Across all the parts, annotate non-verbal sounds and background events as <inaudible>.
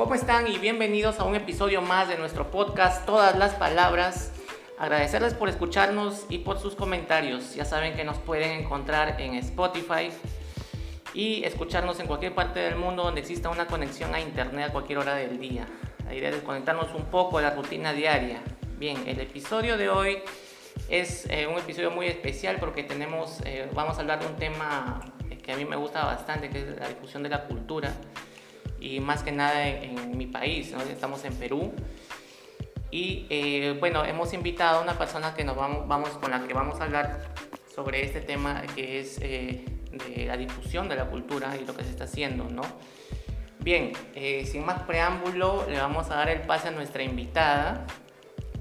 ¿Cómo están? Y bienvenidos a un episodio más de nuestro podcast Todas las Palabras. Agradecerles por escucharnos y por sus comentarios. Ya saben que nos pueden encontrar en Spotify y escucharnos en cualquier parte del mundo donde exista una conexión a internet a cualquier hora del día. La idea es desconectarnos un poco de la rutina diaria. Bien, el episodio de hoy es eh, un episodio muy especial porque tenemos, eh, vamos a hablar de un tema que a mí me gusta bastante, que es la difusión de la cultura y más que nada en, mi país, ¿no? estamos en Perú. Y eh, bueno, hemos invitado a una persona que nos vamos, vamos, con la que vamos a hablar sobre este tema que es eh, de la difusión de la cultura y lo que se está haciendo, ¿no? Bien, eh, sin más preámbulo, le vamos a dar el pase a nuestra invitada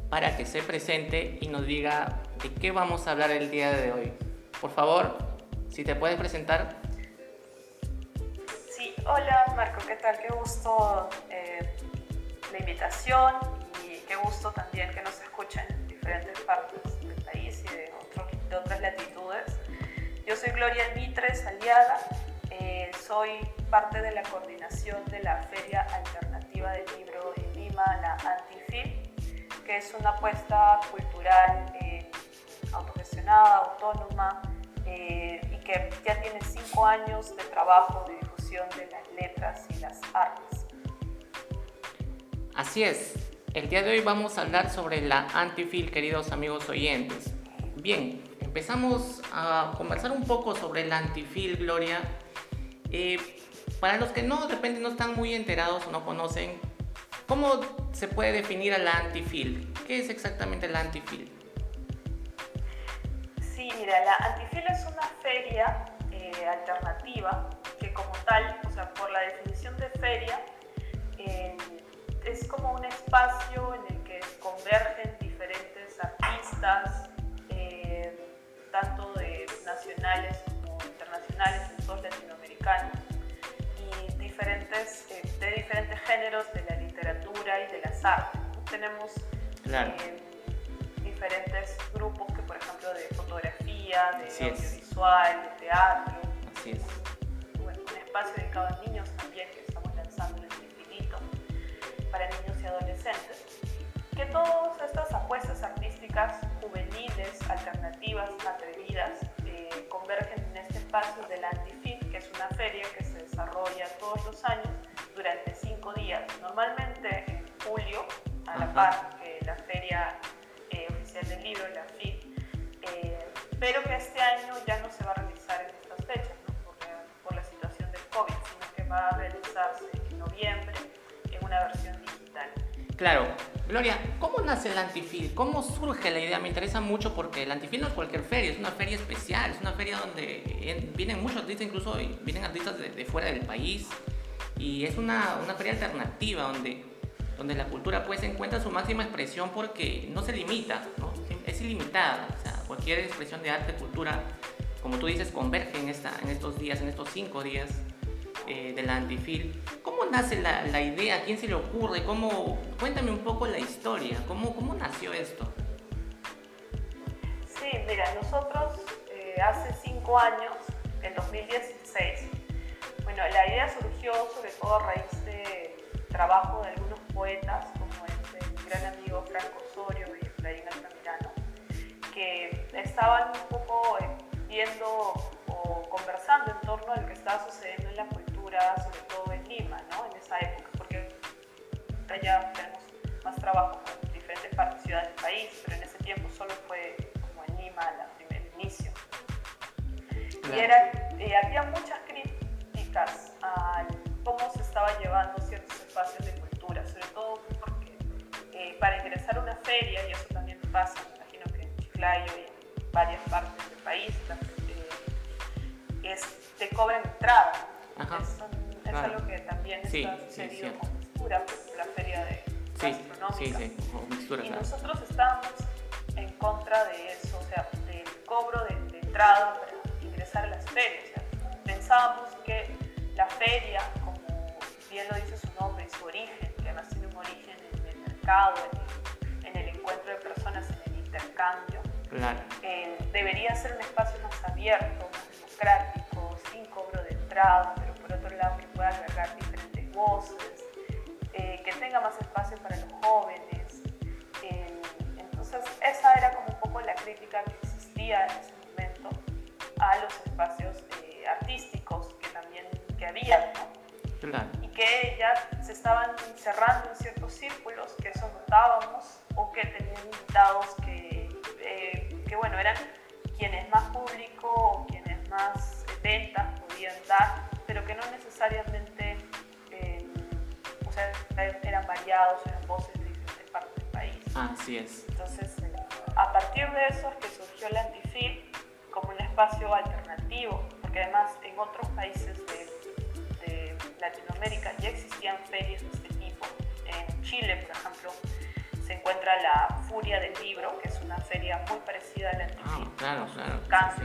para que se presente y nos diga de qué vamos a hablar el día de hoy. Por favor, si te puedes presentar. Hola Marco, ¿qué tal? Qué gusto eh, la invitación y qué gusto también que nos escuchen en diferentes partes del país y de, otras latitudes. Yo soy Gloria Mitres Aliaga, eh, soy parte de la coordinación de la Feria Alternativa del Libro en Lima, la Antifil, que es una apuesta cultural eh, autogestionada, autónoma y que ya tiene cinco años de trabajo de las letras y las artes. Así es, el día de hoy vamos a hablar sobre la antifil, queridos amigos oyentes. Bien, empezamos a conversar un poco sobre la antifil, Gloria. Eh, para los que no, de repente no están muy enterados o no conocen, ¿cómo se puede definir a la antifil? ¿Qué es exactamente la antifil? Sí, mira, la antifil es una feria eh, alternativa que como tal, o sea, por la definición de feria, eh, es como un espacio en el que convergen diferentes artistas, eh, tanto de nacionales como internacionales, todos latinoamericanos, y diferentes, eh, de diferentes géneros de la literatura y de las artes. Tenemos diferentes grupos que, por ejemplo, de fotografía, de audiovisual, de teatro. Así es. Espacio dedicado a niños también que estamos lanzando en el infinito para niños y adolescentes, que todas estas apuestas artísticas juveniles, alternativas, atrevidas, eh, convergen en este espacio del Antifit, que es una feria que se desarrolla todos los años durante cinco días, normalmente en julio, a la par que del libro, la FIT, eh, pero que este año ya no se va a realizar en estas fechas va a realizarse en noviembre en una versión digital. Claro. Gloria, ¿cómo nace el Antifil? ¿Cómo surge la idea? Me interesa mucho porque el Antifil no es cualquier feria, es una feria especial, es una feria donde vienen muchos artistas, incluso vienen artistas de, fuera del país. Y es una, una, feria alternativa donde, donde la cultura pues encuentra su máxima expresión porque no se limita, es ilimitada. O sea, cualquier expresión de arte, cultura, como tú dices, converge en, esta, en estos días, en estos cinco días eh, de la Antifil. ¿Cómo nace la, idea? quién se le ocurre? ¿Cómo? Cuéntame un poco la historia. ¿Cómo, cómo nació esto? Sí, mira, nosotros eh, hace cinco años, en 2016, bueno, la idea surgió sobre todo a raíz de trabajo de algunos poetas, como es mi gran amigo Franco Osorio y Efraín Altamirano, que estaban un poco eh, viendo o conversando en torno a lo que estaba sucediendo en la cultura sobre todo en Lima, ¿no? En esa época, porque ya tenemos más trabajo en diferentes partes, ciudades del país, pero en ese tiempo solo fue como en Lima el primer inicio. Y era, eh, había muchas críticas a cómo se estaba llevando ciertos espacios de para ingresar a una feria, y eso también pasa, me imagino que en Chiclayo y en varias partes del país, eh, es, te cobran entrada. Es, algo que también está sucedido con Mistura, pues, la feria de gastronómica. y nosotros estábamos en contra de eso, o sea, del cobro de, entrada para ingresar a las ferias. pensábamos que la feria, como bien lo dice su nombre y su origen, que además tiene un origen mercado, en el, encuentro de personas, en el intercambio, eh, debería ser un espacio más abierto, más democrático, sin cobro de entrada, pero por otro lado que pueda agregar diferentes voces, tenga más espacio para los jóvenes. Eh, entonces, esa era como un poco la crítica que existía en ese momento a los espacios eh, artísticos que también que había, Y que ya se estaban cerrando en ciertos círculos, notábamos, o que tenían invitados que, eh, que bueno, eran quienes más público o quienes más ventas podían dar, pero que no necesariamente o sea, eran variados, eran voces de diferentes partes del país. Así es. Entonces, a partir de eso es que surgió el Antifil como un espacio alternativo, porque además en otros países de, Latinoamérica ya existían ferias de este tipo. En Chile, por ejemplo, se encuentra la Furia del Libro, que es una feria muy parecida al Antifil. Ah, claro, claro.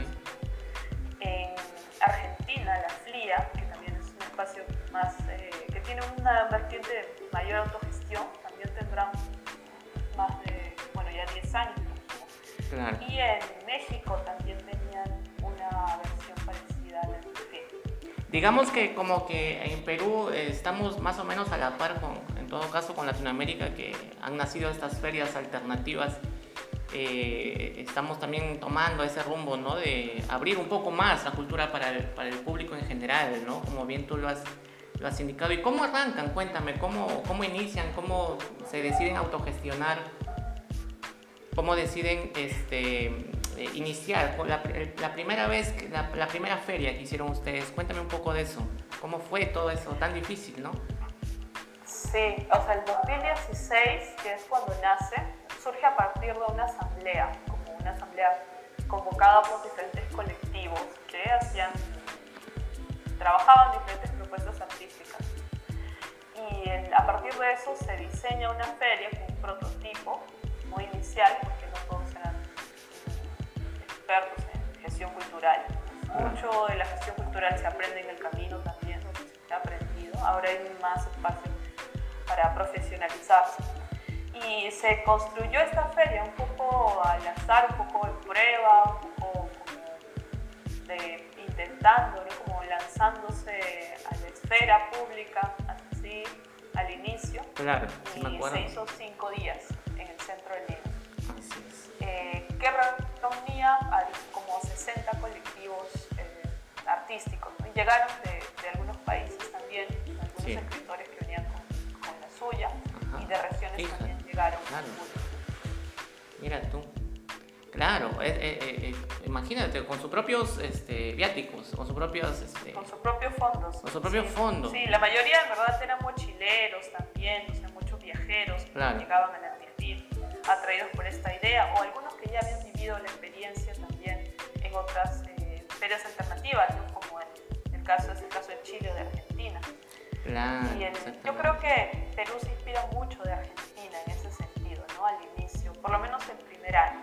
En Argentina, la FLIA, que también es un espacio más, eh, que tiene una vertiente de mayor autogestión, también tendrá más de, bueno, ya 10 años. Y en México también tenían una versión parecida a la Digamos que como que en Perú eh, estamos más o menos a la par con, todo caso, con Latinoamérica, que han nacido estas ferias alternativas. Eh, estamos también tomando ese rumbo, ¿no? De abrir un poco más la cultura para el, para el público en general, ¿no? Como bien tú lo has, lo has indicado. ¿Y cómo arrancan? Cuéntame, ¿cómo, cómo inician? ¿Cómo se deciden autogestionar? cómo deciden este, eh, iniciar la, la, primera vez, la, la, primera feria que hicieron ustedes. Cuéntame un poco de eso. ¿Cómo fue todo eso tan difícil, no? Sí, o sea, el 2016, que es cuando nace, surge a partir de una asamblea, como una asamblea convocada por diferentes colectivos que hacían, trabajaban diferentes propuestas artísticas. Y a partir de eso se diseña una feria con un prototipo muy inicial, porque no todos eran expertos en gestión cultural. Mucho de la gestión cultural se aprende en el camino también, se ha aprendido. Ahora hay más espacio para profesionalizarse. Y se construyó esta feria un poco al azar, un poco de prueba, un poco de intentando, como lanzándose a la esfera pública, así, al inicio. Claro, y se hizo cinco días centro de Lima, eh, que reunía a como 60 colectivos eh, artísticos. Y llegaron de, algunos países también, algunos escritores suya, y de regiones también llegaron. Mira tú. Claro, eh, imagínate, con sus propios este, viáticos, con sus propios... Este, con sus propios fondos. Con sus propios fondos. Sí, la mayoría en verdad eran mochileros también, o sea, muchos viajeros que llegaban a la atraídos por esta idea o algunos que ya habían vivido la experiencia también en otras eh, ferias alternativas, como en el caso, es el caso de Chile o de Argentina. Y yo creo que Perú se inspira mucho de Argentina en ese sentido, ¿no? al inicio, por lo menos el primer año,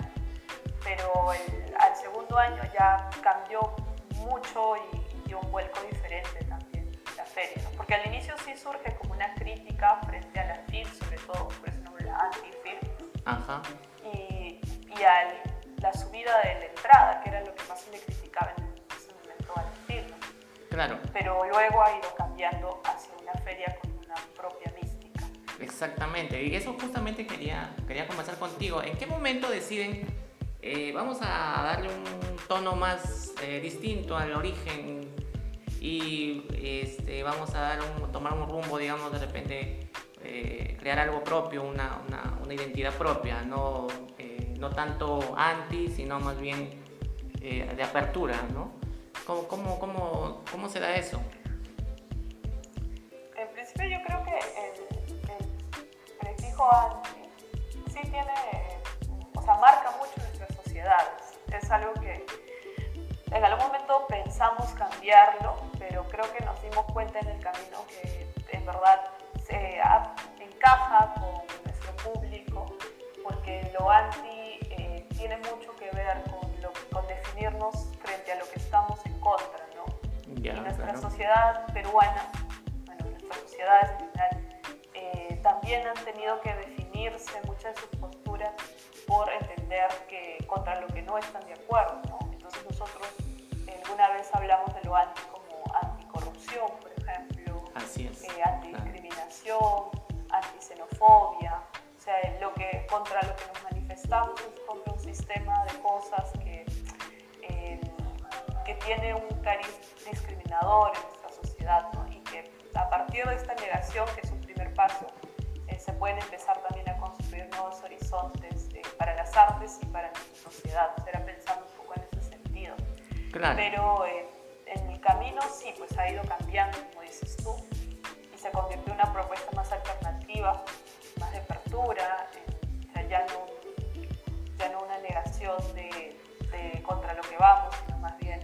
pero al segundo año ya cambió mucho y, dio un vuelco diferente también la feria, porque al inicio sí surge como una crítica frente a la FIL, sobre todo, por eso nombre la anti-FIL, Ajá. Y, y a la subida de la entrada, que era lo que más se le criticaba en ese momento al estilo. Claro. Pero luego ha ido cambiando hacia una feria con una propia mística. Exactamente, y eso justamente quería, quería conversar contigo. ¿En qué momento deciden, eh, vamos a darle un tono más eh, distinto al origen y este, vamos a dar un, tomar un rumbo, digamos, de repente eh, crear algo propio, una, una, una identidad propia, no, eh, no tanto anti, sino más bien eh, de apertura, ¿no? ¿Cómo, cómo, cómo, cómo se da eso? En principio yo creo que el, el prefijo anti sí tiene, o sea, marca mucho nuestras sociedades. Es algo que en algún momento pensamos cambiarlo, pero creo que nos dimos cuenta en el camino que en verdad encaja con nuestro público, porque lo anti eh, tiene mucho que ver con, con, unirnos frente a lo que estamos en contra, ¿no? Yeah, y nuestra claro. sociedad peruana, bueno, nuestra sociedad en general, eh, también han tenido que definirse muchas de sus posturas por entender que contra lo que no están de acuerdo, ¿no? Entonces nosotros eh, alguna vez hablamos de lo anti como anticorrupción, por ejemplo, Así es. Eh, antidiscriminación, o sea, lo que, contra lo que nos manifestamos es contra un sistema de cosas que antisemita tiene un cariz discriminador en nuestra sociedad y que a partir de esta negación, que es un primer paso, eh, se pueden empezar también a construir nuevos horizontes eh, para las artes y para nuestra sociedad. Será pensando un poco en ese sentido. Claro. Pero en el camino sí, pues ha ido cambiando, como dices tú, y se convirtió en una propuesta más alternativa, más de apertura, sea, ya no, ya no una negación de, de contra lo que vamos, sino más bien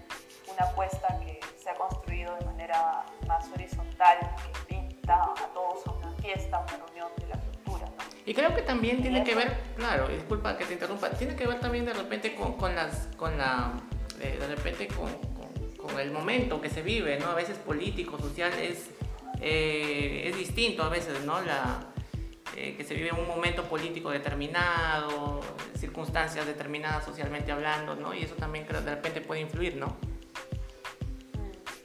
una apuesta que se ha construido de manera más horizontal, que invita a todos a una fiesta, a una reunión de la cultura. ¿no? Y creo que también tiene que ver, claro, disculpa que te interrumpa, tiene que ver también de repente con, con las, con la, eh, de repente con, con, con, el momento que se vive, ¿no? A veces político, social, es, eh, es distinto a veces, ¿no? La, eh, que se vive un momento político determinado, circunstancias determinadas socialmente hablando, ¿no? Y eso también creo de repente puede influir, ¿no?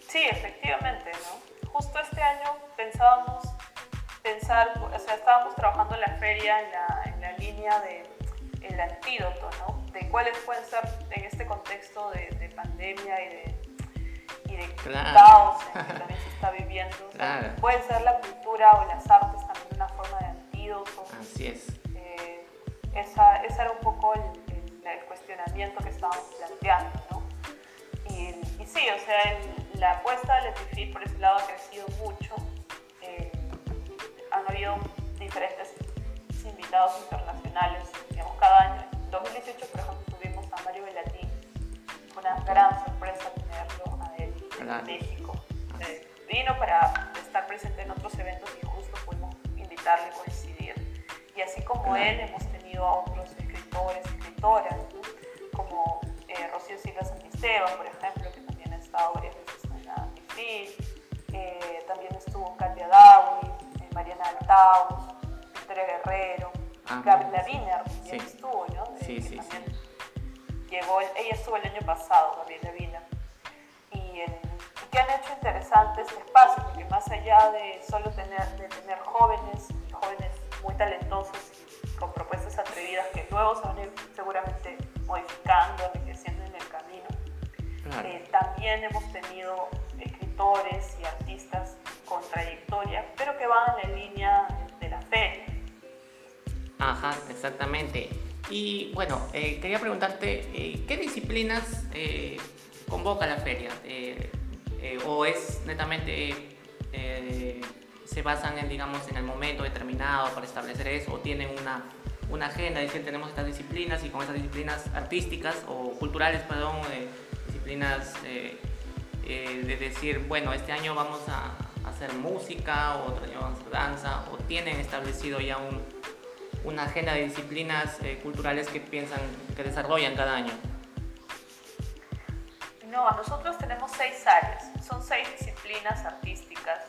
Sí, efectivamente, ¿no? Justo este año pensábamos pensar, o sea, estábamos trabajando en la feria en la, en la línea de el antídoto, ¿no? De cuáles pueden ser en este contexto de, de pandemia y de, y de Claro. caos en que también se está viviendo. O sea, Claro. Puede ser la cultura o las artes también una forma de Así es. Eh, esa, ese era un poco el, el- el cuestionamiento que estábamos planteando, ¿no? Y, y sí, o sea, el- la apuesta de Letifit por ese lado ha crecido mucho. Eh, han habido diferentes invitados internacionales, digamos, cada año. En 2018, por ejemplo, tuvimos a Mario Velatín. Fue una gran sorpresa tenerlo a él en. México. Eh, vino para estar presente en otros eventos y justo pudimos invitarle coincidir. Y así como él, hemos tenido a otros escritores, escritoras, ¿no? como eh, Rocío Silva Santisteban, por ejemplo, que también ha estado varias veces en la. Eh, también estuvo Katia Dawi, eh, Mariana Altaus, Victoria Guerrero, Ajá. Gabriela Wiener también Sí. estuvo, ¿no? Sí, sí, también Llegó, ella estuvo el año pasado, Gabriela Wiener. Y, el- que han hecho interesante este espacio, porque más allá de solo tener, de tener jóvenes, jóvenes muy talentosos y con propuestas atrevidas que luego se van a ir seguramente modificando, enriqueciendo en el camino, Claro. eh, también hemos tenido escritores y artistas con trayectoria, pero que van en la línea de la feria. Ajá, exactamente. Y bueno, eh, quería preguntarte, eh, ¿qué disciplinas convoca la feria? ¿O es netamente, se basan en, digamos, en el momento determinado para establecer eso? ¿O tienen una, una agenda? Decir, tenemos estas disciplinas y con esas disciplinas artísticas o culturales, perdón, eh, disciplinas eh, eh, de decir, bueno, este año vamos a hacer música, o otro año vamos a hacer danza, o tienen establecido ya un, una agenda de disciplinas eh, culturales que piensan, que desarrollan cada año. No, nosotros tenemos seis áreas, son seis disciplinas artísticas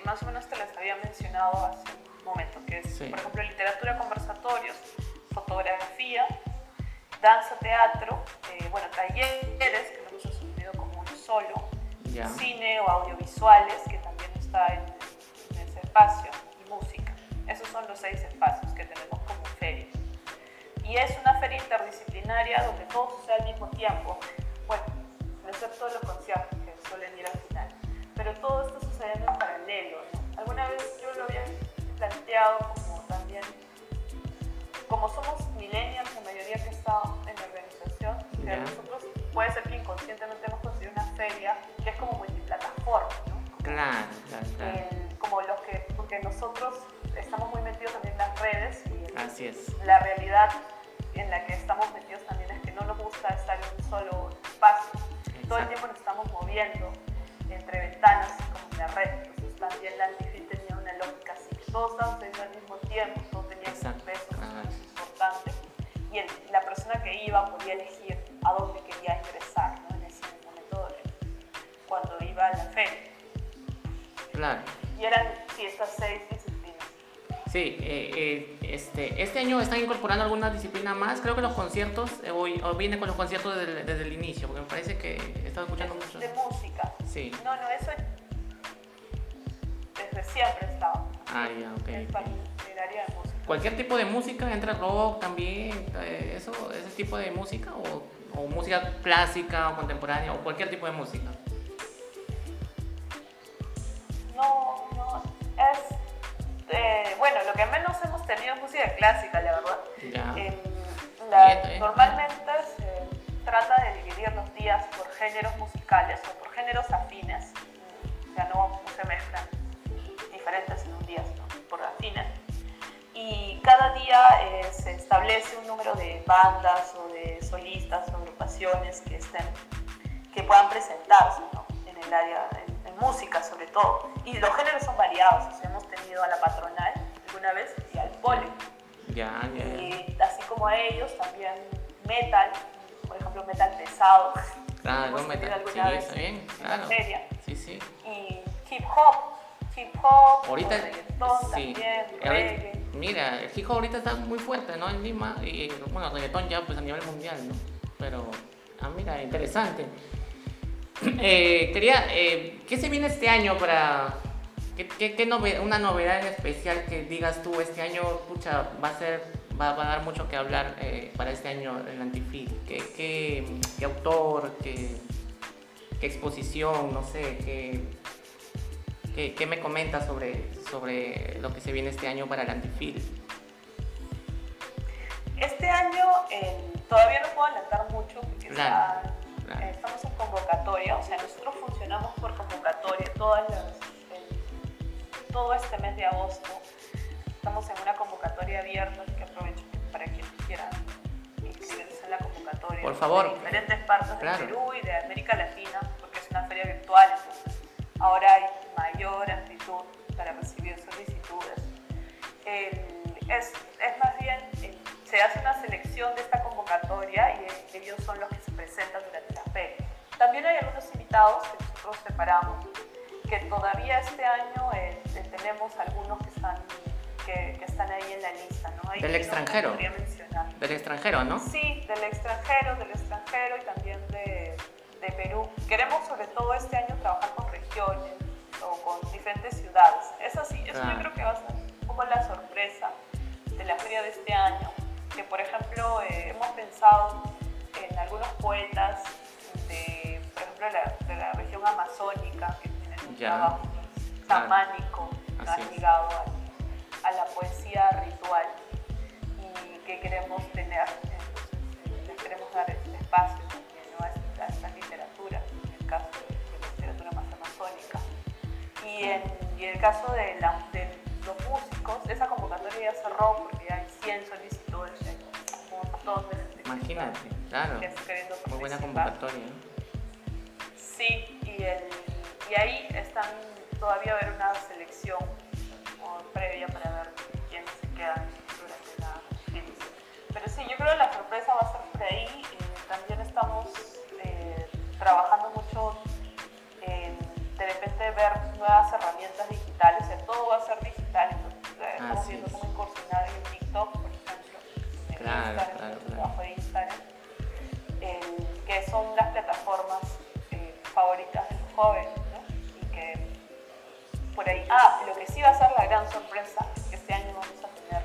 que más o menos te las había mencionado hace un momento, que es, Sí. por ejemplo, literatura, conversatorios, fotografía, danza, teatro, eh, bueno, talleres, que lo hemos asumido como uno solo, Ya. cine o audiovisuales, que también está en, en ese espacio, y música. Esos son los seis espacios que tenemos como feria. Y es una feria interdisciplinaria donde todo sucede al mismo tiempo. Bueno, excepto los conciertos que suelen ir al final. Pero todo esto sucede en paralelo. ¿no? Alguna vez yo lo había planteado como también, como somos millennials, la mayoría que está en la organización, que nosotros puede ser que inconscientemente hemos construido una feria que es como multiplataforma, ¿no? Claro, claro, claro. El- como los que, porque nosotros estamos muy metidos también en las redes y el- Así es. la realidad en la que estamos metidos también es que no nos gusta estar en un solo espacio. Todo el Exacto. tiempo nos estamos moviendo entre ventanas como en la red. Entonces también la antifit tenía una lógica estábamos sucediendo al mismo tiempo, todo tenía Exacto. un peso Ah. importante. Y el- la persona que iba podía elegir a dónde quería ingresar ¿no? en ese momento cuando iba a la feria. Claro. Y eran, sí, estas seis disciplinas. Sí, eh, eh, este, este año están incorporando alguna disciplina más. Creo que los conciertos, eh, hoy, o viene con los conciertos desde, desde el inicio, porque me parece que he estado escuchando mucho. De música. Sí. No, no, eso desde siempre estaba. Ah, ya, ok. Es del área de música. Cualquier tipo de música, entra rock también, eh, eso, ese tipo de música, o, o música clásica o contemporánea o cualquier tipo de música. No, no, es, eh, bueno, lo que menos hemos tenido es música clásica, la verdad. Ya. La- Bien, bien. normalmente se trata de dividir los días por géneros musicales o por géneros afines, o sea, no, se mezclan diferentes en un día, sino por afines. Y cada día eh, se establece un número de bandas o de solistas o agrupaciones que, estén, que puedan presentarse ¿no? en el área, en, en música sobre todo. Y los géneros son variados, o sea, hemos tenido a la patronal alguna vez y al pole. Ya, ya. ya. Y así como a ellos, también metal, metal pesado. Claro, hemos metal. Sí, vez está bien, en claro. feria. Sí, sí. Y hip hop, hip hop, Ahorita, reggaetón sí. también, reggae. mira, el hip hop ahorita está muy fuerte, ¿no? En Lima, y bueno, el reggaetón ya pues a nivel mundial, ¿no? Pero, ah, mira, interesante. <clears throat> Eh, quería, eh, ¿qué se viene este año para, qué, qué, qué nove- una novedad en especial que digas tú este año, pucha, va a ser, va, va a dar mucho que hablar eh, para este año el Antifil? ¿Qué, qué, qué autor, qué, qué exposición, no sé, qué, qué, me comentas sobre, sobre lo que se viene este año para el Antifil? Este año eh, todavía no puedo adelantar mucho porque Claro, está- claro. eh, estamos en convocatoria, o sea, nosotros funcionamos por convocatoria todas las, todo este mes de agosto. Estamos en una convocatoria abierta, así que aprovecho para quienes quieran inscribirse en la convocatoria. Por favor. De diferentes partes Claro. de Perú y de América Latina, porque es una feria virtual, entonces ahora hay mayor amplitud para recibir solicitudes. Es, es más bien, eh, se hace una selección de esta convocatoria y eh, ellos son los que se presentan durante la feria. También hay algunos invitados que nosotros separamos, que todavía este año eh, tenemos algunos que están, que, que están ahí en la lista. ¿no? Del extranjero. mencionar. Del extranjero, ¿no? Sí, del extranjero, del extranjero y también de, de Perú. Queremos sobre todo este año trabajar con regiones o con diferentes ciudades. Eso sí, eso Claro. yo creo que va a ser un poco la sorpresa de la feria de este año. Que por ejemplo eh, hemos pensado en algunos poetas de, por ejemplo, la, de la región amazónica que tienen un Ya. trabajo chamánico, ligado a, a la poesía ritual y que queremos tener. Entonces, eh, les queremos dar este espacio también ¿no? a, esta, a esta literatura, en el caso de, la literatura más amazónica. Y en, y en el caso de, la- de los músicos, esa convocatoria ya cerró porque ya hay 100 solicitudes, un montón de gente que Imagínate, está- claro. que queriendo Muy buena convocatoria. ¿no? Sí, y, el, y ahí están todavía a ver una selección sorpresa va a ser por ahí. Eh, también estamos eh, trabajando mucho en de repente ver nuevas herramientas digitales, o sea, todo va a ser digital, entonces eh, estamos Así viendo es. cómo incursionar en TikTok, por ejemplo, en Claro, Instagram, claro, claro. de Instagram que son las plataformas favoritas de los jóvenes, ¿no? Y que por ahí, ah, lo que sí va a ser la gran sorpresa es que este año vamos a tener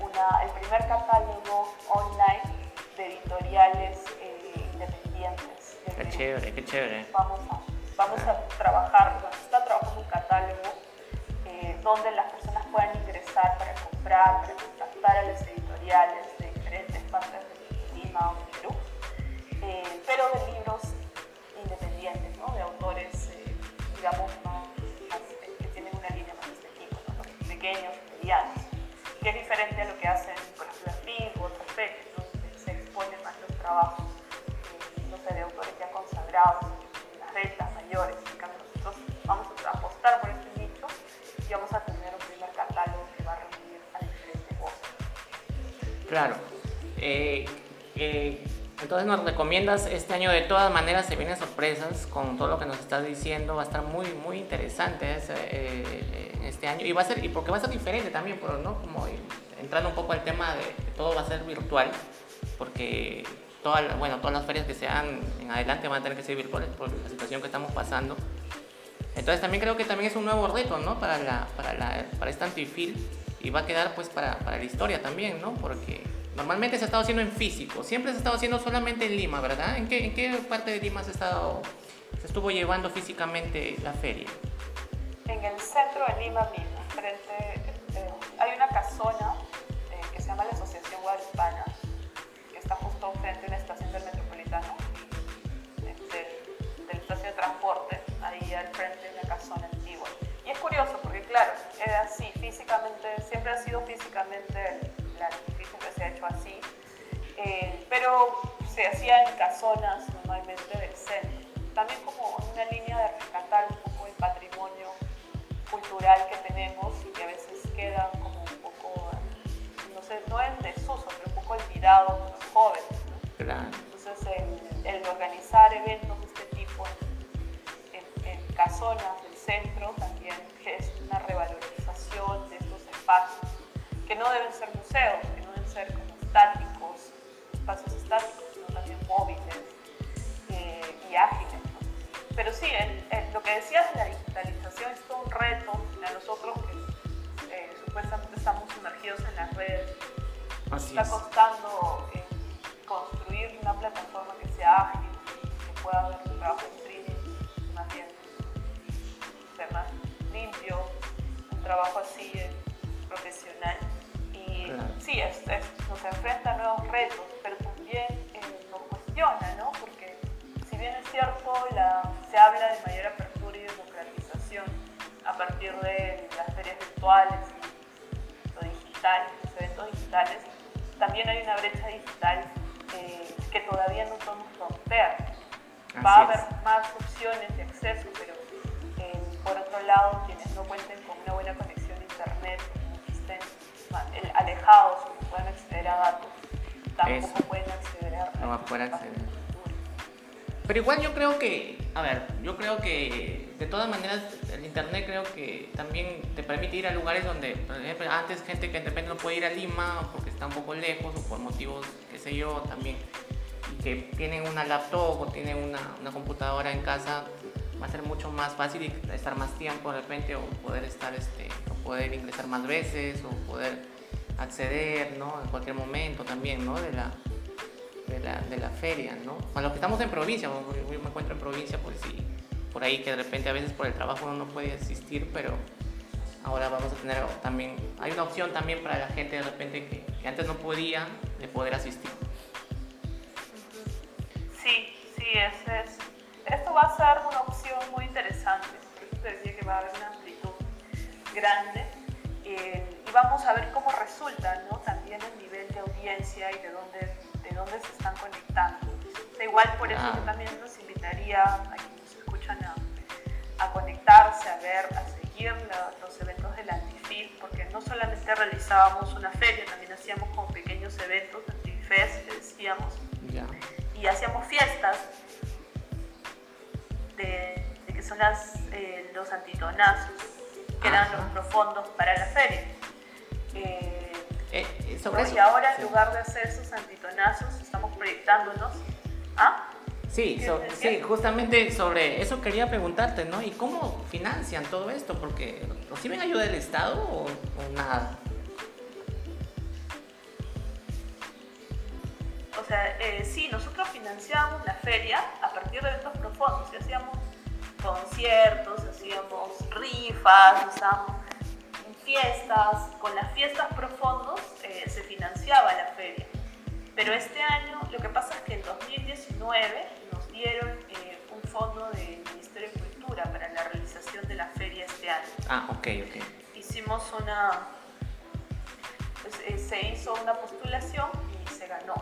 una, el primer catálogo online de editoriales eh, independientes. Qué chévere, qué chévere. Vamos a, vamos a trabajar, se está trabajando un catálogo eh, donde las personas puedan ingresar para comprar, para contactar a las editoriales de diferentes partes de Lima o Perú, eh, pero de libros independientes, ¿no? de autores, eh, digamos, más, más, que tienen una línea más de tipo, ¿no? Pequeños, medianos, que es diferente a lo que hacen, entonces nos recomiendas este año de todas maneras se vienen sorpresas con todo lo que nos estás diciendo va a estar muy muy interesante ese, eh, este año y va a ser y porque va a ser diferente también pero no como entrando un poco al tema de que todo va a ser virtual porque todas bueno todas las ferias que sean en adelante van a tener que ser virtuales por la situación que estamos pasando entonces también creo que también es un nuevo reto, ¿no? Para, la, para, la, para este antifil y va a quedar pues para, para la historia también, ¿no? Porque normalmente se ha estado haciendo en físico, siempre se ha estado haciendo solamente en Lima, ¿verdad? ¿En qué, parte de Lima se, estado, se estuvo llevando físicamente la feria? En el centro de Lima mismo, frente, eh, hay una casona eh, que se llama la Asociación Guadalupana, que está justo frente a la estación del Metropolitano, del, de la estación de transporte, ahí al frente de una casona antigua. Y es curioso porque, claro, era así, físicamente, siempre ha sido físicamente el así, eh, pero se hacía en casonas normalmente del centro. También como una línea de rescatar un poco el patrimonio cultural que tenemos y que a veces queda como un poco, no sé, no en desuso, pero un poco olvidado por los jóvenes. ¿no? Claro. Entonces, el, el organizar eventos de este tipo en, en, en casonas del centro también es una revalorización de estos espacios que no deben ser museos, que no deben ser espacios estáticos, sino también móviles eh, y ágiles. ¿no? Pero sí, el, el, lo que decías de la digitalización es todo un reto a nosotros que eh, supuestamente estamos sumergidos en las redes. Así Está es. costando eh, construir una plataforma que sea ágil, que pueda haber un trabajo en streaming, más bien, más limpio, un trabajo así profesional. Y Claro. sí, es, es- nos enfrenta a nuevos retos, pero también eh, nos cuestiona, ¿no? Porque si bien es cierto, la, se habla de mayor apertura y democratización a partir de las ferias virtuales y lo digital, los eventos digitales, también hay una brecha digital eh, que todavía no podemos romper. Va a es. haber más opciones Pero igual yo creo que, a ver, yo creo que de todas maneras el internet creo que también te permite ir a lugares donde, por ejemplo, antes gente que de repente no puede ir a Lima porque está un poco lejos o por motivos, qué sé yo, también, y que tienen una laptop o tienen una, una computadora en casa, va a ser mucho más fácil estar más tiempo de repente o poder estar, este, o poder ingresar más veces o poder acceder, ¿no? En cualquier momento también, ¿no? De la, de la, de la feria, ¿no? Para los que estamos en provincia, yo me encuentro en provincia, pues sí, por ahí que de repente a veces por el trabajo uno no puede asistir, pero ahora vamos a tener también, hay una opción también para la gente de repente que, que antes no podía de poder asistir. Sí, sí, ese es. Esto va a ser una opción muy interesante. Por eso decía que va a haber una amplitud grande. eh, y vamos a ver cómo resulta, ¿no? También el nivel de audiencia y de dónde, de dónde se están conectando. O sea, igual por eso Ah. yo también los invitaría a quienes nos escuchan a, a conectarse, a ver, a seguir la- los eventos del Antifil, porque no solamente realizábamos una feria, también hacíamos como pequeños eventos, Antifest, que decíamos, y hacíamos fiestas de, de que son las, eh, los antitonazos, que eran Ajá. los profundos para la feria. Eh, Eh, eh, sobre ¿no? eso. y ahora sí. en lugar de hacer esos antitonazos, estamos proyectándonos a... Sí, ¿Qué so- sí, justamente sobre eso quería preguntarte, ¿no? ¿Y cómo financian todo esto? Porque ¿reciben ayuda del Estado o, o nada? O sea, eh, sí, nosotros financiamos la feria a partir de eventos profundos. Hacíamos conciertos, hacíamos rifas, hacíamos fiestas. Con las fiestas profundos eh, se financiaba la feria. Pero este año lo que pasa es que en 2019 nos dieron eh, un fondo del Ministerio de Cultura para la realización de la feria este año Ah, ok, ok. hicimos una, pues, eh, se hizo una postulación y se ganó.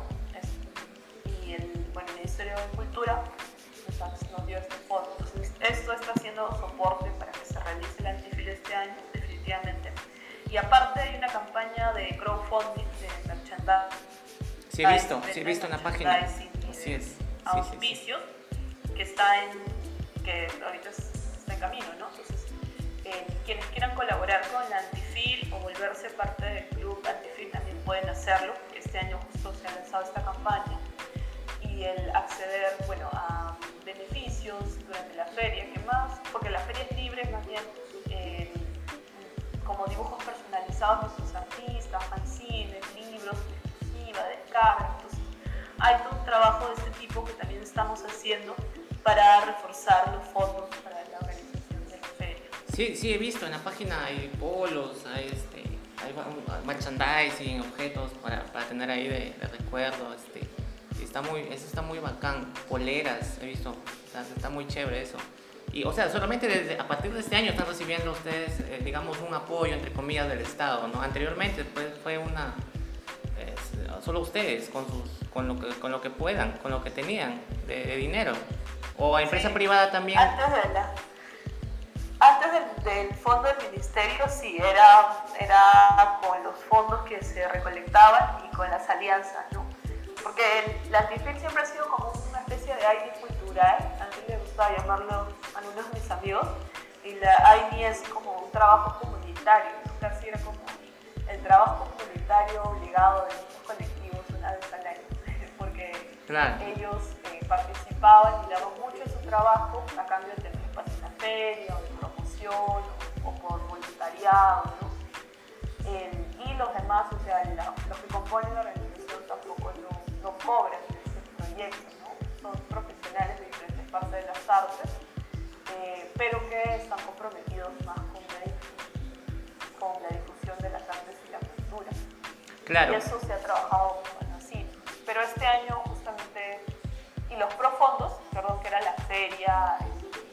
Y el, bueno, el Ministerio de Cultura nos, nos dio este fondo. Entonces, esto está haciendo soporte para que se realice el antifil este año, definitivamente. Y aparte hay una campaña de crowdfunding de merchandising. Sí he visto, de sí he visto en la página. Así es. Auspicios que está en que ahorita es- está en camino, ¿no? Entonces, eh, quienes quieran colaborar con la Antifil o volverse parte del club Antifil también pueden hacerlo. Este año justo se ha lanzado esta campaña y el acceder, bueno, a beneficios durante la feria, que más, porque la feria es libre, más bien como dibujos personalizados de sus artistas, fanzines, libros, exclusiva, de cámara. Entonces, hay todo un trabajo de este tipo que también estamos haciendo para reforzar los fondos para la organización de la feria. Sí, sí, he visto en la página hay polos, hay, este, hay merchandising, objetos para, tener ahí de, recuerdo. Este, está muy, eso está muy bacán. Poleras, he visto, está, está muy chévere eso. Y, o sea, solamente desde, a partir de este año están recibiendo ustedes, eh, digamos, un apoyo, entre comillas, del Estado, ¿no? Anteriormente pues, fue una, solo ustedes, con, sus, con, lo que, con lo que puedan, con lo que tenían de, de dinero. O a empresa Sí. privada también. Antes, de la- antes del, del fondo del ministerio, sí, era, era con los fondos que se recolectaban y con las alianzas, ¿no? Porque el, la Antifil siempre ha sido como una especie de ID cultural, a mí me gustaba llamarlo algunos de mis amigos, y la es como un trabajo comunitario, casi era como el trabajo comunitario obligado de muchos colectivos una vez al año, <laughs> porque Claro. ellos eh, participaban y daban mucho de su trabajo a cambio de tener espacio en la feria o de promoción o, o por voluntariado, ¿no? Y los demás, o sea, la- los que componen la organización tampoco no, no cobran de ese proyecto, ¿no? Son profesionales de diferentes partes de las artes, eh, pero que están comprometidos más con la, difu- con la difusión de las artes y la cultura. Claro. Y eso se ha trabajado bueno, así. Pero este año justamente, y los profondos, perdón, que era la feria,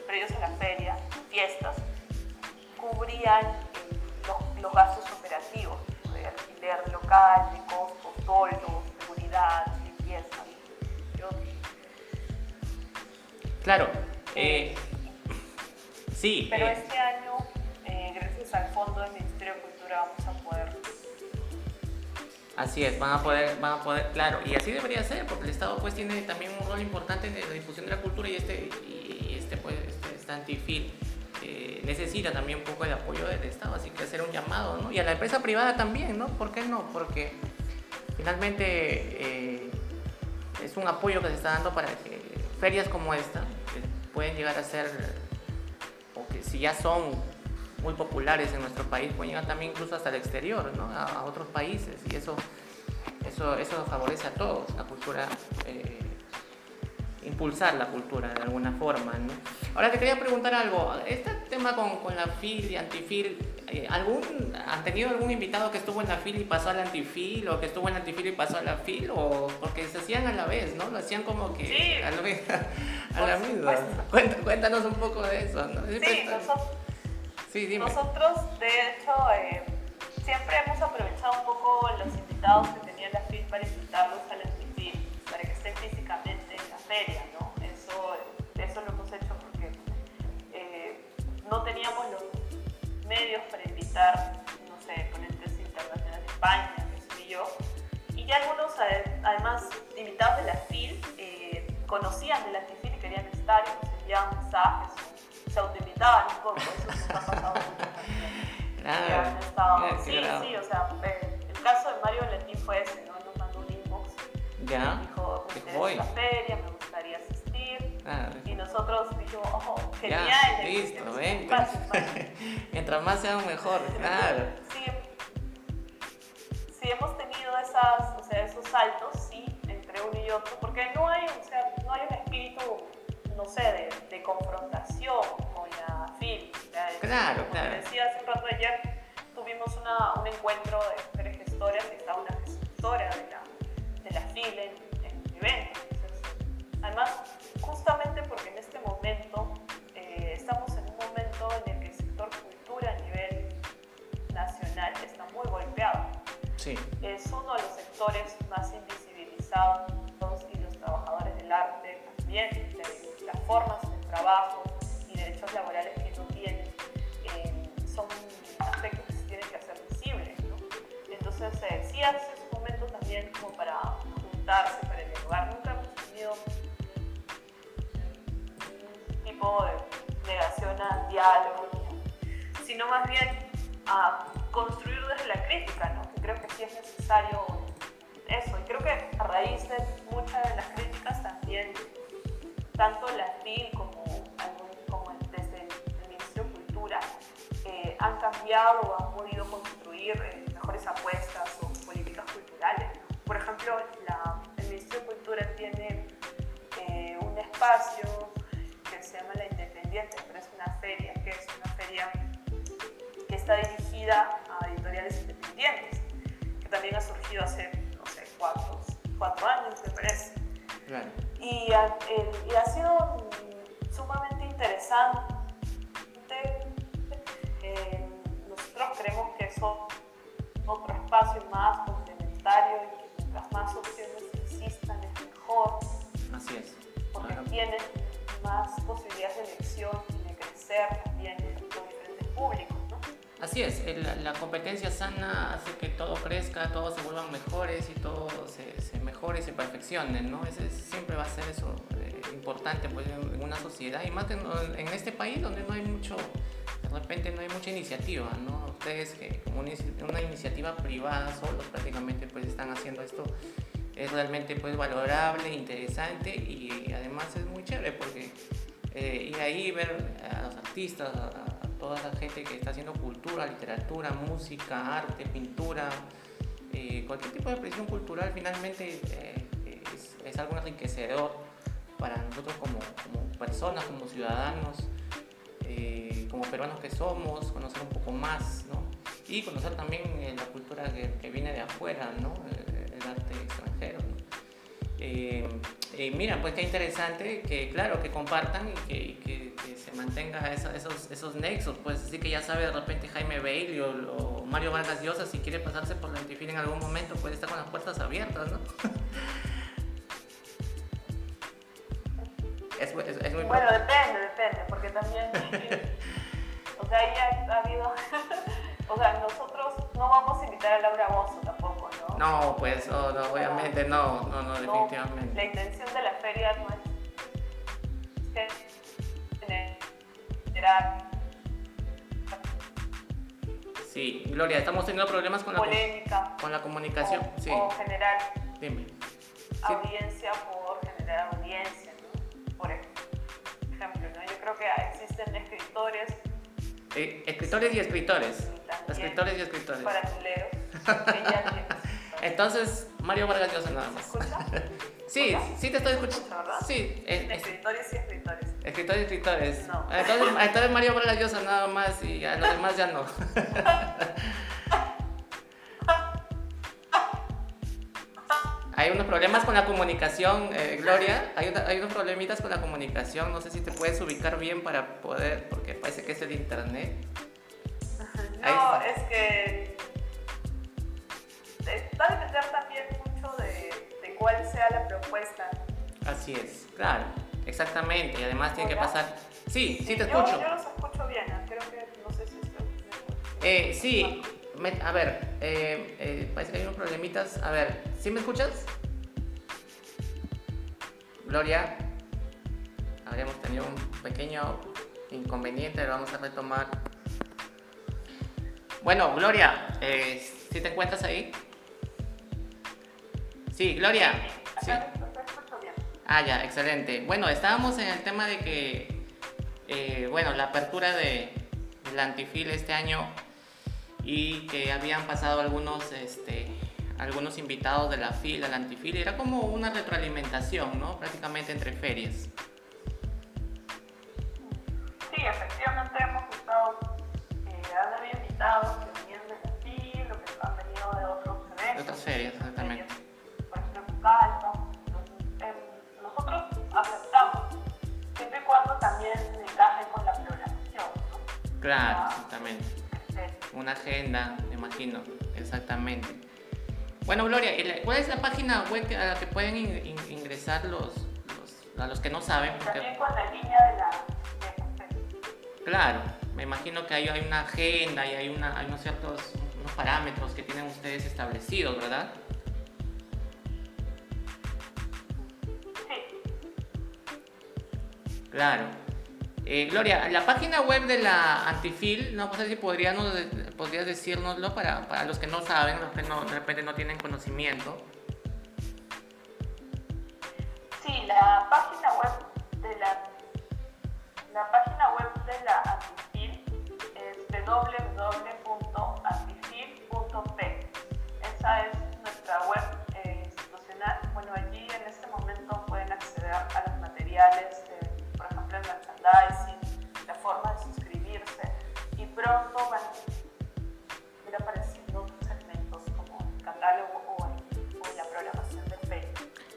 previos a la feria, fiestas, cubrían eh, los, los gastos operativos, de alquiler local, de costos, toldos, seguridad, limpieza y otros. Claro. eh, sí. Pero eh, este año, eh, gracias al fondo del Ministerio de Cultura, vamos a poder Así es, van a poder, van a poder, claro, y así debería ser, porque el Estado pues tiene también un rol importante en la difusión de la cultura y este, y este pues, este, este antifil eh, necesita también un poco de apoyo del Estado, así que hacer un llamado, ¿no? Y a la empresa privada también, ¿no? ¿Por qué no? Porque finalmente es un apoyo que se está dando para que ferias como esta pueden llegar a ser, si ya son muy populares en nuestro país, pueden llegar también incluso hasta el exterior, ¿no? a, otros países, y eso, eso, eso favorece a todos, la cultura, eh, impulsar la cultura de alguna forma. ¿no? Ahora te quería preguntar algo, este tema con, con la FIL y Antifil, eh, ¿algún, ¿han tenido algún invitado que estuvo en la FIL y pasó a la Antifil, o que estuvo en la Antifil y pasó a la FIL, o porque se hacían a la vez, ¿no? Lo hacían como que Sí. a la <laughs> a la misma. supuesto. Cuént- Cuéntanos un poco de eso, Sí, nosotros, Sí, dime. nosotros de hecho eh, siempre hemos aprovechado un poco los invitados que tenía la FIL para invitarlos a la FIL, para que estén físicamente en la feria, ¿no? Eso, eso lo hemos hecho porque eh, no teníamos los medios para invitar, no sé, ponentes internacionales de España, qué sé yo, y ya algunos ade- además invitados de la FIL eh, conocían de la FIL y querían estar y nos enviaban mensajes, se autoinvitaban un poco, eso nos ha pasado mucho también. Claro. Que qué sí, bravo. sí, o sea, eh, el caso de Mario Valentín fue ese, ¿no? Nos mandó un inbox, Ya. dijo, me interesa la feria, me Ah, y nosotros dijimos, oh, genial, ya, listo, el- ven. fácil, fácil. Mientras más sean mejor, claro. Sí, sí hemos tenido esas, o sea, esos saltos, sí, entre uno y otro, porque no hay, o sea, no hay un espíritu, no sé, de, de confrontación con la FIL. o sea, es- Claro, como claro. te decía hace un rato ayer, tuvimos una, un encuentro de mujeres gestoras y estaba una gestora de la, de la FIL en, en el evento. Entonces, además, justamente porque en este momento eh, estamos en un momento en el que el sector cultura a nivel nacional está muy golpeado. Sí, Es uno de los sectores más invisibilizados y los trabajadores del arte también, de las formas de trabajo y derechos laborales que no tienen, eh, son aspectos que se tienen que hacer visibles. ¿no? Entonces, eh, sí hace un momento también como para juntarse, para dialogar. De negación al diálogo, sino más bien a construir desde la crítica, ¿no? que creo que sí es necesario eso. Y creo que a raíz de muchas de las críticas también, tanto la FIL como, el- desde el, el Ministerio de Cultura, eh, han cambiado o han podido construir eh, mejores apuestas o políticas culturales. Por ejemplo, la tiene eh, un espacio se llama La Independiente, pero es una feria, que es una feria que está dirigida a editoriales independientes, que también ha surgido hace, no sé, cuatro, cuatro años, me parece. Y, ha, y ha sido sumamente interesante. Eh, nosotros creemos que es otro espacio más complementario y que mientras más opciones existan es mejor. Así es. Porque tienen más posibilidades de elección y de crecer también los diferentes públicos. Así es, la competencia sana hace que todo crezca, todos se vuelvan mejores y todo se, se mejore y se perfeccione, ¿no? Ese, siempre va a ser eso eh, importante pues, en, una sociedad y más en, en, este país donde no hay mucho, de repente no hay mucha iniciativa, ¿no? Ustedes que como una, iniciativa privada solos prácticamente pues están haciendo esto es realmente pues valorable, interesante y, además es muy chévere porque eh, ir ahí ver a los artistas, toda la gente que está haciendo cultura, literatura, música, arte, pintura, eh, cualquier tipo de expresión cultural finalmente eh, es, algo enriquecedor para nosotros como, personas, como ciudadanos, eh, como peruanos que somos, conocer un poco más, ¿no? Y conocer también la cultura que, viene de afuera, ¿no? El, arte extranjero, ¿no? mira, pues qué interesante que, claro, que compartan y que mantenga esos, esos nexos. Pues así que ya sabe de repente Jaime Bailey o, Mario Vargas Llosa, si quiere pasarse por la Antifil en algún momento, puede estar con las puertas abiertas, ¿no? <laughs> es, muy bueno, depende, depende, porque también, <laughs> o sea, ahí ha, habido, <laughs> o sea, nosotros no vamos a invitar a Laura Bozo tampoco, ¿no? No, pues, no, obviamente no, no, no, definitivamente. la intención de la feria no es Sí, Gloria, estamos teniendo problemas con la, con la comunicación. O, sí. o generar audiencia por generar audiencia, ¿no? Por ejemplo, ¿no? yo creo que existen escritores. Eh, escritores y escritores. Escritores y escritores. Para <laughs> Entonces, Mario Vargas Llosa nada más. Sí, sí te estoy escuchando. ¿verdad? Sí. escritores y escritores. Escritores y escritores. No. Entonces, entonces Mario Vargas Llosa nada más y a los demás ya no. <laughs> hay unos problemas con la comunicación, eh, Gloria. Hay, hay, unos problemitas con la comunicación. No sé si te puedes ubicar bien para poder, porque parece que es el internet. No, es que va a depender también mucho de cuál sea la propuesta. Así es, claro, exactamente. Y además tiene que pasar. Sí, sí, te escucho. Yo, los escucho bien, ¿eh? creo que no sé si estoy. Eh, sí, a ver, eh, eh, parece que hay unos problemitas. A ver, ¿sí me escuchas? Gloria, habríamos tenido un pequeño inconveniente, lo vamos a retomar. Bueno, Gloria, ¿sí te encuentras ahí? Sí, Gloria. Ah, ya, excelente. Bueno, estábamos en el tema de que, eh, bueno, la apertura de la Antifil este año y que habían pasado algunos, este, algunos invitados de la fila, la Antifil, era como una retroalimentación, ¿no? Prácticamente entre ferias. Sí, efectivamente hemos estado, eh, han habido invitados que venían de la FIL o que han venido de otros eventos. De otras ferias, exactamente. Em, nosotros aceptamos, siempre y cuando también encaje con la programación. Claro, exactamente. Una agenda, me imagino, exactamente. Bueno, Gloria, ¿cuál es la página web a la que pueden ingresar los, a los que no saben? También con la línea de la... claro, me imagino que hay, hay una agenda y hay, una, hay unos ciertos unos parámetros que tienen ustedes establecidos, ¿verdad? Claro. Eh, Gloria, la página web de la Antifil, no sé si podrías, podrías decírnoslo para, para, los que no saben, los que no, de repente no tienen conocimiento. Sí, la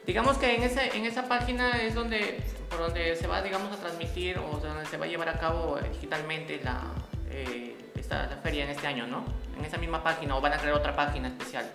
Digamos que en, ese, en esa página es donde, por donde se va, digamos, a transmitir o donde se va a llevar a cabo digitalmente la, eh, esta, la feria en este año, ¿no? En esa misma página o van a crear otra página especial.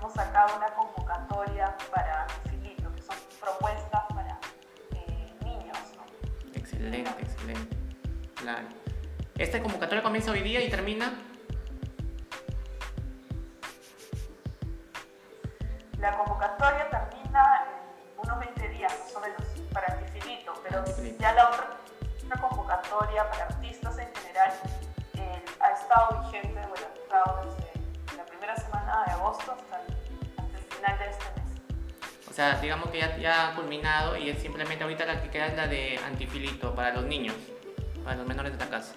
Hemos sacado una convocatoria para Filito, que son propuestas para eh, niños. Excelente, excelente. Claro. Esta convocatoria comienza hoy día y termina. Sea, digamos que ya, ya ha culminado y es simplemente ahorita la que queda es la de antifilito para los niños, para los menores de la casa.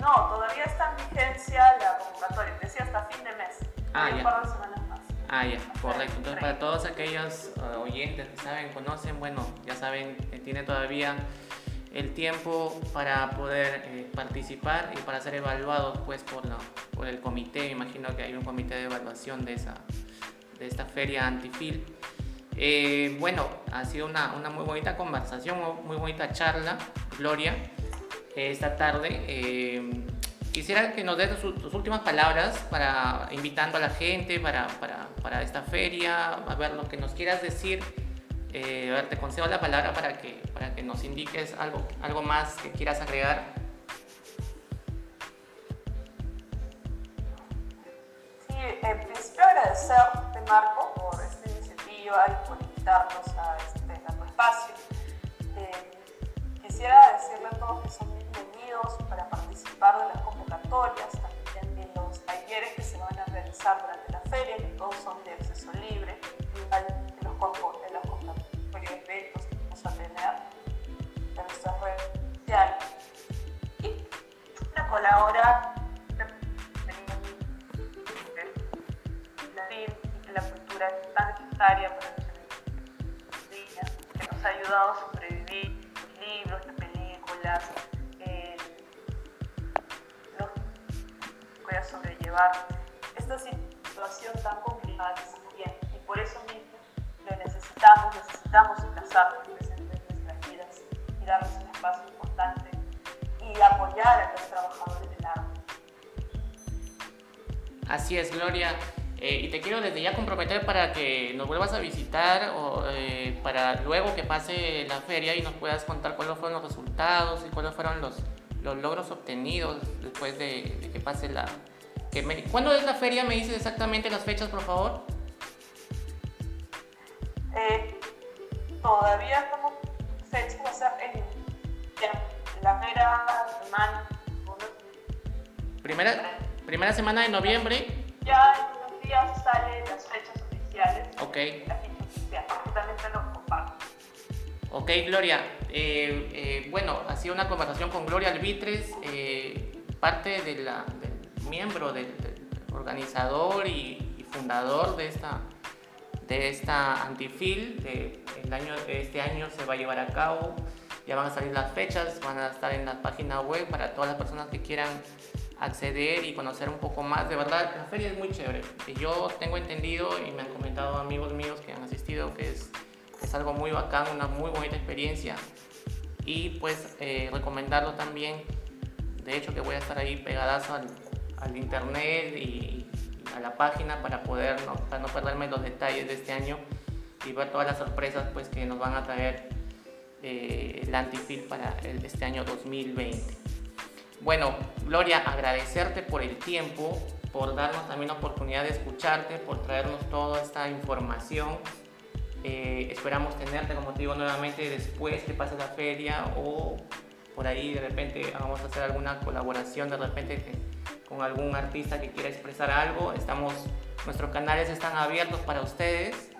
No, todavía está en vigencia la convocatoria, decía hasta fin de mes. Ah, ya. un par de semanas más. Ah, ya, correcto. Entonces, para todos aquellos uh, oyentes que saben, conocen, bueno, ya saben que tiene todavía el tiempo para poder eh, participar y para ser evaluados pues por, la- por el comité. Me imagino que hay un comité de evaluación de, esa, de esta feria Antifil. Eh, bueno, ha sido una, una muy bonita conversación, muy bonita charla, Gloria, esta tarde. Eh, quisiera que nos des tus, tus últimas palabras para invitando a la gente para, para, para esta feria, a ver lo que nos quieras decir. Eh, a ver, te concedo la palabra para que, para que nos indiques algo, algo más que quieras agregar. Comprometer para que nos vuelvas a visitar o eh, para luego que pase la feria y nos puedas contar cuáles fueron los resultados y cuáles fueron los, los logros obtenidos después de, de que pase la... Que me- ¿Cuándo es la feria? ¿Me dices exactamente las fechas, por favor? Eh, todavía estamos fecha va a ser en, en la primera semana, Primera, primera semana de noviembre. ya días salen las fechas oficiales. Ok. La fecha oficial, que también te lo comparto. Ok, Gloria. Eh, eh, bueno, ha sido una conversación con Gloria Albitres, eh, parte de la, del miembro del, del organizador y, y fundador de esta, de esta Antifil. De, el año, este año se va a llevar a cabo. Ya van a salir las fechas, van a estar en la página web para todas las personas que quieran acceder y conocer un poco más. De verdad, la feria es muy chévere. Yo tengo entendido y me han comentado amigos míos que han asistido que es, es algo muy bacán, una muy bonita experiencia. Y pues eh, recomendarlo también. De hecho que voy a estar ahí pegadazo al, al internet y, a la página para poder no, para no perderme los detalles de este año y ver todas las sorpresas pues que nos van a traer eh, el Antifil para este año 2020. Bueno, Gloria, agradecerte por el tiempo, por darnos también la oportunidad de escucharte, por traernos toda esta información. Eh, esperamos tenerte, como te digo, nuevamente después que pase la feria o por ahí de repente vamos a hacer alguna colaboración de repente con algún artista que quiera expresar algo. Estamos, nuestros canales están abiertos para ustedes.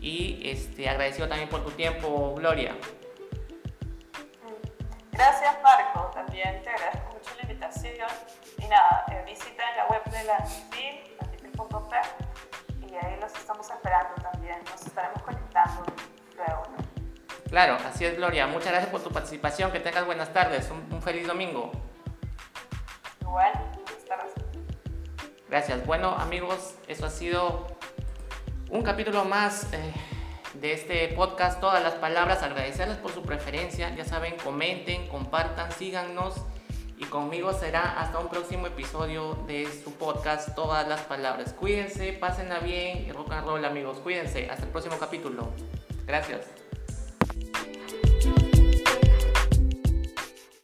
Y este, agradecido también por tu tiempo, Gloria. Gracias, Marco. También te agradezco mucho la invitación. Y nada, eh, visita la web de la CIFIL, y ahí los estamos esperando también. Nos estaremos conectando luego. Claro, así es, Gloria. Muchas gracias por tu participación. Que tengas buenas tardes. Un, feliz domingo. Igual, buenas tardes. Gracias. Bueno, amigos, eso ha sido un capítulo más eh, de este podcast, todas las palabras, agradecerles por su preferencia, ya saben, comenten, compartan, síganos y conmigo será hasta un próximo episodio de su podcast, todas las palabras. Cuídense, pásenla bien y rock and roll amigos, cuídense, hasta el próximo capítulo. Gracias.